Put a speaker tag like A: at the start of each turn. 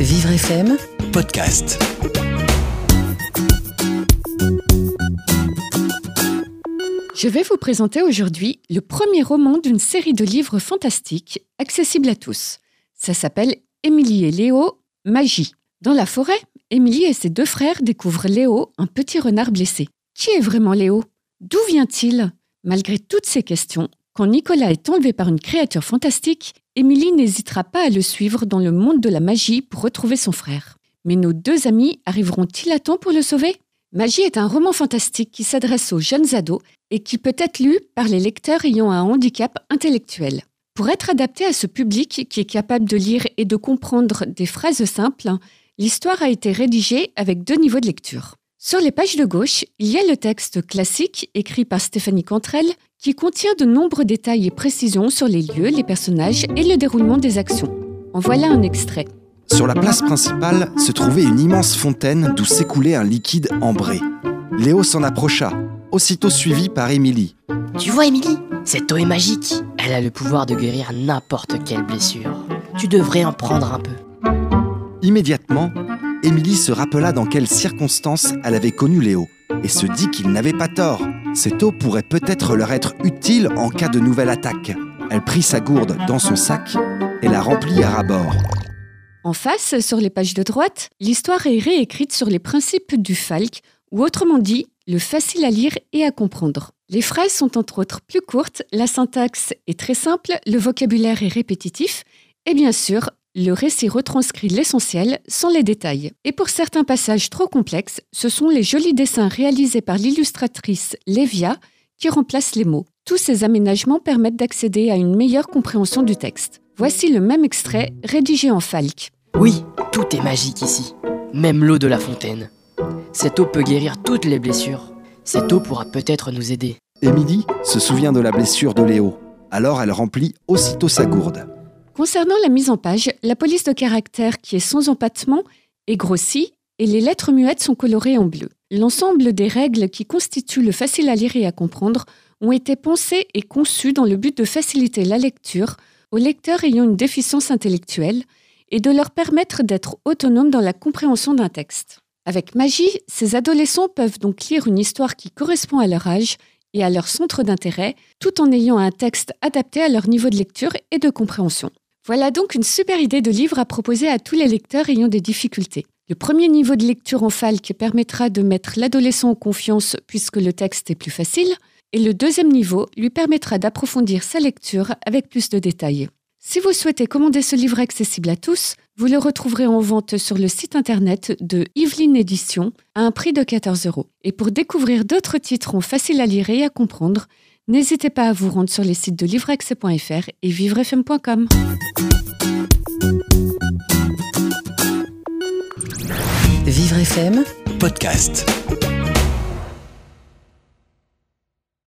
A: Vivre FM,
B: podcast.
C: Je vais vous présenter aujourd'hui le premier roman d'une série de livres fantastiques accessibles à tous. Ça s'appelle Émilie et Léo, Magie. Dans la forêt, Émilie et ses deux frères découvrent Léo, un petit renard blessé. Qui est vraiment Léo? D'où vient-il? Malgré toutes ces questions, quand Nicolas est enlevé par une créature fantastique, Émilie n'hésitera pas à le suivre dans le monde de la magie pour retrouver son frère. Mais nos deux amis arriveront-ils à temps pour le sauver? Magie est un roman fantastique qui s'adresse aux jeunes ados et qui peut être lu par les lecteurs ayant un handicap intellectuel. Pour être adapté à ce public qui est capable de lire et de comprendre des phrases simples, l'histoire a été rédigée avec deux niveaux de lecture. Sur les pages de gauche, il y a le texte classique écrit par Stéphanie Cantrell qui contient de nombreux détails et précisions sur les lieux, les personnages et le déroulement des actions. En voilà un extrait.
B: Sur la place principale se trouvait une immense fontaine d'où s'écoulait un liquide ambré. Léo s'en approcha, aussitôt suivi par Émilie.
D: Tu vois, Émilie Cette eau est magique. Elle a le pouvoir de guérir n'importe quelle blessure. Tu devrais en prendre un peu.
B: Immédiatement, Émilie se rappela dans quelles circonstances elle avait connu Léo et se dit qu'il n'avait pas tort. Cette eau pourrait peut-être leur être utile en cas de nouvelle attaque. Elle prit sa gourde dans son sac et la remplit à ras-bord.
C: En face, sur les pages de droite, l'histoire est réécrite sur les principes du Falk, ou autrement dit, le facile à lire et à comprendre. Les phrases sont entre autres plus courtes, la syntaxe est très simple, le vocabulaire est répétitif, et bien sûr, le récit retranscrit l'essentiel sans les détails. Et pour certains passages trop complexes, ce sont les jolis dessins réalisés par l'illustratrice Lévia qui remplacent les mots. Tous ces aménagements permettent d'accéder à une meilleure compréhension du texte. Voici le même extrait rédigé en falque.
D: Oui, tout est magique ici. Même l'eau de la fontaine. Cette eau peut guérir toutes les blessures. Cette eau pourra peut-être nous aider.
B: Émilie se souvient de la blessure de Léo. Alors elle remplit aussitôt sa gourde.
C: Concernant la mise en page, la police de caractère qui est sans empattement est grossie et les lettres muettes sont colorées en bleu. L'ensemble des règles qui constituent le facile à lire et à comprendre ont été pensées et conçues dans le but de faciliter la lecture aux lecteurs ayant une déficience intellectuelle et de leur permettre d'être autonomes dans la compréhension d'un texte. Avec magie, ces adolescents peuvent donc lire une histoire qui correspond à leur âge et à leur centre d'intérêt, tout en ayant un texte adapté à leur niveau de lecture et de compréhension. Voilà donc une super idée de livre à proposer à tous les lecteurs ayant des difficultés. Le premier niveau de lecture en falque permettra de mettre l'adolescent en confiance puisque le texte est plus facile, et le deuxième niveau lui permettra d'approfondir sa lecture avec plus de détails. Si vous souhaitez commander ce livre accessible à tous, vous le retrouverez en vente sur le site internet de Yveline Édition à un prix de 14 euros. Et pour découvrir d'autres titres en facile à lire et à comprendre, n'hésitez pas à vous rendre sur les sites de livreaccès.fr et vivrefm.com.
A: Vivre FM,
B: Podcast.